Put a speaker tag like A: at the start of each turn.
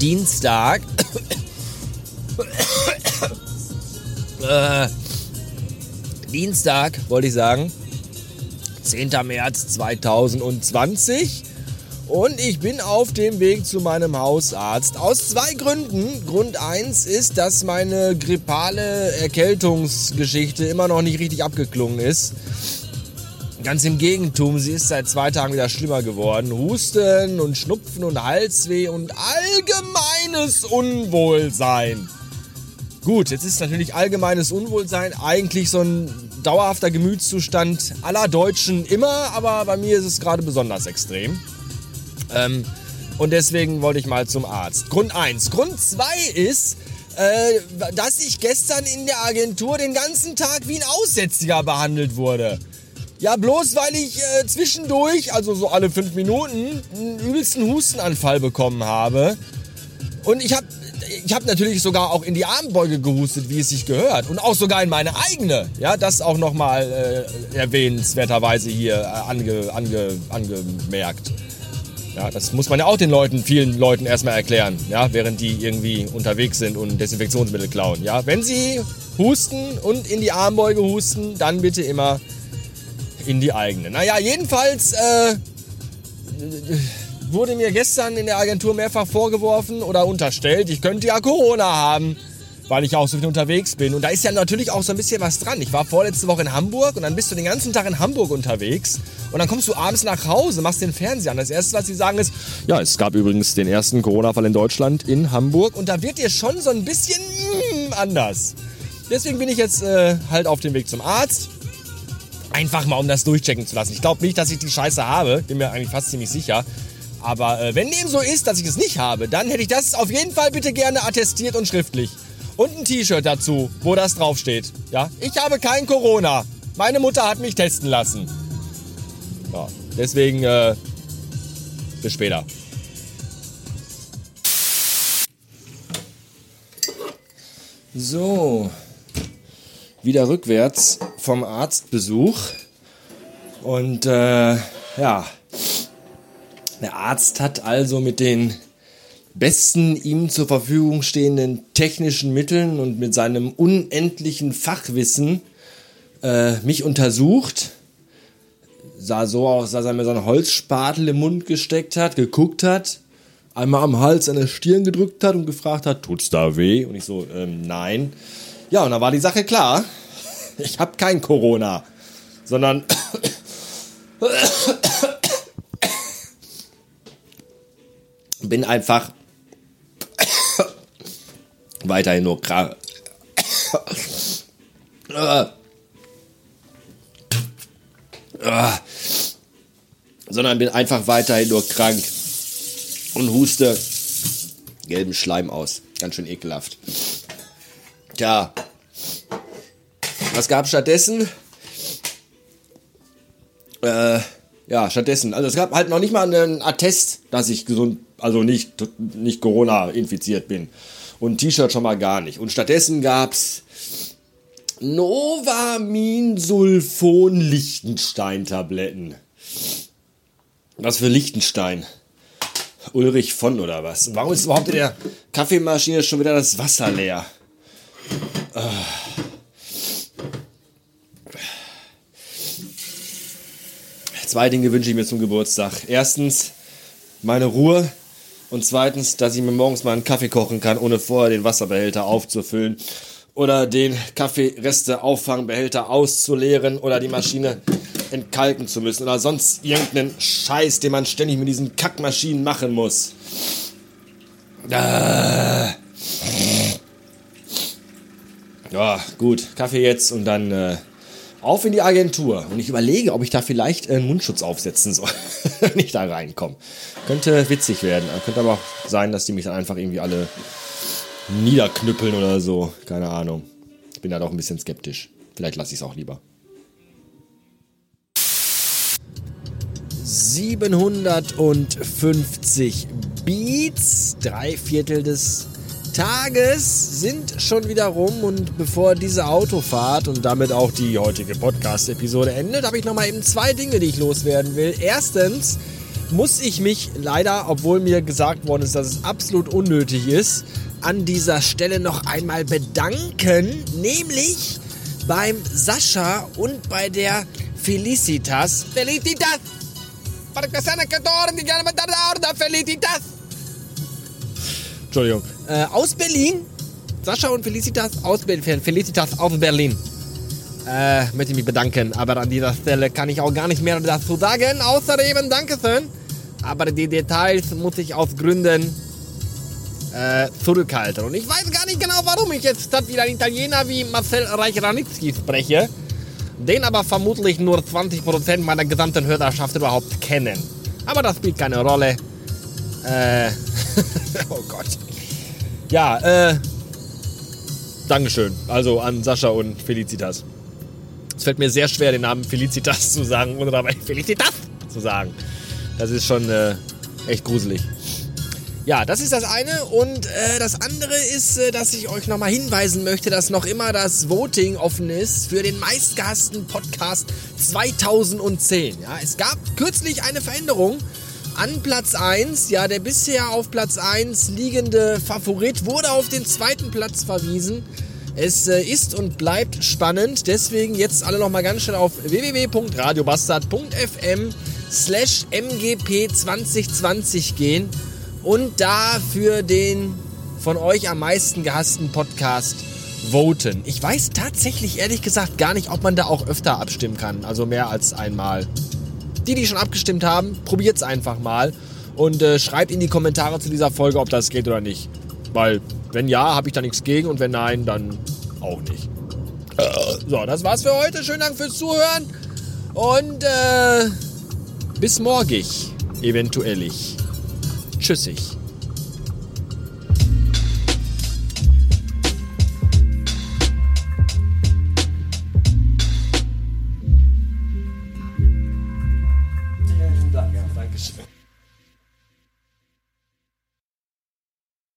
A: Dienstag. äh, Dienstag, wollte ich sagen. 10. März 2020. Und ich bin auf dem Weg zu meinem Hausarzt. Aus zwei Gründen. Grund 1 ist, dass meine grippale Erkältungsgeschichte immer noch nicht richtig abgeklungen ist. Ganz im Gegentum, sie ist seit zwei Tagen wieder schlimmer geworden. Husten und Schnupfen und Halsweh und allgemeines Unwohlsein. Gut, jetzt ist natürlich allgemeines Unwohlsein eigentlich so ein dauerhafter Gemütszustand aller Deutschen immer, aber bei mir ist es gerade besonders extrem. Ähm, und deswegen wollte ich mal zum Arzt. Grund 1. Grund 2 ist, äh, dass ich gestern in der Agentur den ganzen Tag wie ein Aussätziger behandelt wurde. Ja, bloß weil ich äh, zwischendurch, also so alle fünf Minuten, einen übelsten Hustenanfall bekommen habe. Und ich habe ich hab natürlich sogar auch in die Armbeuge gehustet, wie es sich gehört. Und auch sogar in meine eigene. Ja, das auch nochmal äh, erwähnenswerterweise hier äh, ange, ange, angemerkt. Ja, das muss man ja auch den Leuten, vielen Leuten erstmal erklären, ja, während die irgendwie unterwegs sind und Desinfektionsmittel klauen. Ja, wenn sie husten und in die Armbeuge husten, dann bitte immer in die eigene. Naja, jedenfalls äh, wurde mir gestern in der Agentur mehrfach vorgeworfen oder unterstellt, ich könnte ja Corona haben weil ich auch so viel unterwegs bin. Und da ist ja natürlich auch so ein bisschen was dran. Ich war vorletzte Woche in Hamburg und dann bist du den ganzen Tag in Hamburg unterwegs und dann kommst du abends nach Hause, machst den Fernseher an. Das erste, was sie sagen, ist, ja, es gab übrigens den ersten Corona-Fall in Deutschland in Hamburg und da wird dir schon so ein bisschen mm, anders. Deswegen bin ich jetzt äh, halt auf dem Weg zum Arzt. Einfach mal, um das durchchecken zu lassen. Ich glaube nicht, dass ich die Scheiße habe. Bin mir eigentlich fast ziemlich sicher. Aber äh, wenn dem so ist, dass ich es nicht habe, dann hätte ich das auf jeden Fall bitte gerne attestiert und schriftlich. Und ein T-Shirt dazu, wo das draufsteht. Ja, ich habe kein Corona. Meine Mutter hat mich testen lassen. Ja, deswegen, äh, bis später. So, wieder rückwärts vom Arztbesuch. Und äh, ja, der Arzt hat also mit den besten ihm zur Verfügung stehenden technischen Mitteln und mit seinem unendlichen Fachwissen äh, mich untersucht. Sah so aus, dass er mir so einen Holzspatel im Mund gesteckt hat, geguckt hat, einmal am Hals an der Stirn gedrückt hat und gefragt hat, tut's da weh? Und ich so, ähm, nein. Ja, und dann war die Sache klar. Ich habe kein Corona, sondern bin einfach weiterhin nur krank. sondern bin einfach weiterhin nur krank und huste gelben Schleim aus. Ganz schön ekelhaft. Tja, was gab stattdessen? Äh, ja, stattdessen. Also es gab halt noch nicht mal einen Attest, dass ich gesund, also nicht, nicht Corona infiziert bin. Und T-Shirt schon mal gar nicht. Und stattdessen gab's Novaminsulfon Lichtenstein-Tabletten. Was für Lichtenstein? Ulrich von oder was? Warum ist überhaupt in der Kaffeemaschine schon wieder das Wasser leer? Zwei Dinge wünsche ich mir zum Geburtstag. Erstens meine Ruhe und zweitens, dass ich mir morgens mal einen Kaffee kochen kann, ohne vorher den Wasserbehälter aufzufüllen oder den Kaffeereste-Auffangbehälter auszuleeren oder die Maschine entkalken zu müssen oder sonst irgendeinen Scheiß, den man ständig mit diesen Kackmaschinen machen muss. Ah. Ja, gut, Kaffee jetzt und dann äh, auf in die Agentur. Und ich überlege, ob ich da vielleicht einen Mundschutz aufsetzen soll, wenn ich da reinkomme. Könnte witzig werden. Könnte aber auch sein, dass die mich dann einfach irgendwie alle niederknüppeln oder so. Keine Ahnung. Ich bin da doch ein bisschen skeptisch. Vielleicht lasse ich es auch lieber. 750 Beats, drei Viertel des Tages sind schon wieder rum und bevor diese Autofahrt und damit auch die heutige Podcast-Episode endet, habe ich nochmal eben zwei Dinge, die ich loswerden will. Erstens, muss ich mich leider, obwohl mir gesagt worden ist, dass es absolut unnötig ist, an dieser Stelle noch einmal bedanken, nämlich beim Sascha und bei der Felicitas. Felicitas! Felicitas! Entschuldigung. Äh, aus Berlin. Sascha und Felicitas aus Berlin. Felicitas aus Berlin. Äh, möchte ich mich bedanken. Aber an dieser Stelle kann ich auch gar nicht mehr dazu sagen, außer eben Dankeschön. Aber die Details muss ich aus Gründen äh, zurückhalten. Und ich weiß gar nicht genau, warum ich jetzt statt wieder einen Italiener wie Marcel Reich-Ranitzky spreche, den aber vermutlich nur 20% meiner gesamten Hörerschaft überhaupt kennen. Aber das spielt keine Rolle. Äh, oh Gott. Ja, äh, Dankeschön. Also an Sascha und Felicitas. Es fällt mir sehr schwer, den Namen Felicitas zu sagen, ohne dabei Felicitas zu sagen. Das ist schon äh, echt gruselig. Ja, das ist das eine. Und äh, das andere ist, äh, dass ich euch nochmal hinweisen möchte, dass noch immer das Voting offen ist für den meistgehassten Podcast 2010. Ja, es gab kürzlich eine Veränderung. An Platz 1, ja, der bisher auf Platz 1 liegende Favorit wurde auf den zweiten Platz verwiesen. Es äh, ist und bleibt spannend, deswegen jetzt alle nochmal ganz schnell auf www.radiobastard.fm slash mgp 2020 gehen und da für den von euch am meisten gehassten Podcast voten. Ich weiß tatsächlich ehrlich gesagt gar nicht, ob man da auch öfter abstimmen kann, also mehr als einmal. Die, die schon abgestimmt haben, probiert's einfach mal und äh, schreibt in die Kommentare zu dieser Folge, ob das geht oder nicht. Weil, wenn ja, habe ich da nichts gegen und wenn nein, dann auch nicht. So, das war's für heute. Schönen Dank fürs Zuhören und äh, bis morgig, eventuell. Tschüssig.